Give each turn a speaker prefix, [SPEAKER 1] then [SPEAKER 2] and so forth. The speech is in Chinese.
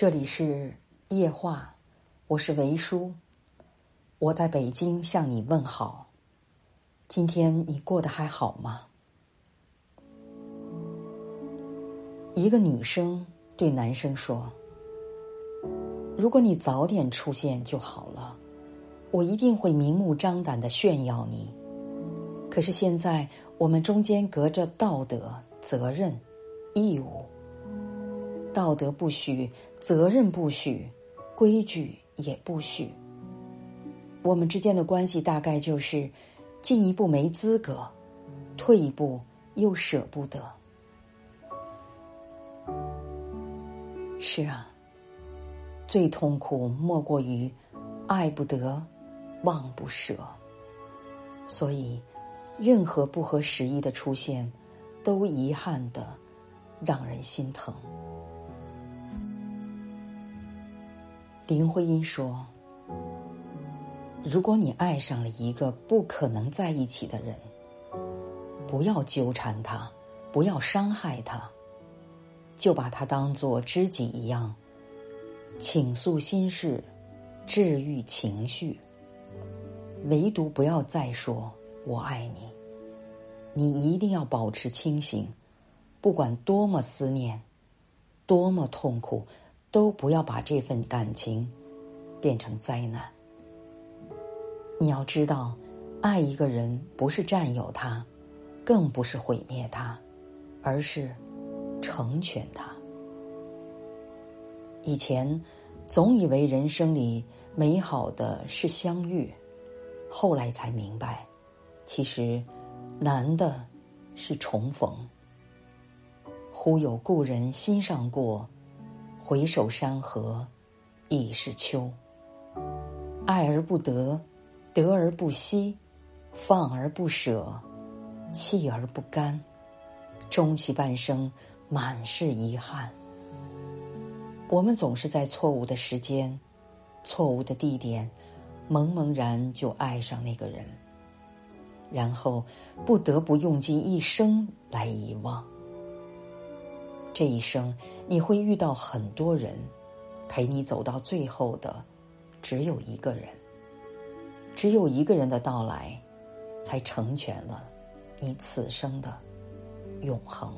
[SPEAKER 1] 这里是夜话，我是维叔，我在北京向你问好。今天你过得还好吗？一个女生对男生说：“如果你早点出现就好了，我一定会明目张胆的炫耀你。可是现在我们中间隔着道德、责任、义务。”道德不许，责任不许，规矩也不许。我们之间的关系大概就是进一步没资格，退一步又舍不得。是啊，最痛苦莫过于爱不得，忘不舍。所以，任何不合时宜的出现，都遗憾的让人心疼。林徽因说：“如果你爱上了一个不可能在一起的人，不要纠缠他，不要伤害他，就把他当做知己一样，倾诉心事，治愈情绪。唯独不要再说‘我爱你’，你一定要保持清醒，不管多么思念，多么痛苦。”都不要把这份感情变成灾难。你要知道，爱一个人不是占有他，更不是毁灭他，而是成全他。以前总以为人生里美好的是相遇，后来才明白，其实难的是重逢。忽有故人心上过。回首山河，已是秋。爱而不得，得而不惜，放而不舍，弃而不甘，终其半生满是遗憾。我们总是在错误的时间、错误的地点，茫茫然就爱上那个人，然后不得不用尽一生来遗忘。这一生，你会遇到很多人，陪你走到最后的，只有一个人。只有一个人的到来，才成全了你此生的永恒。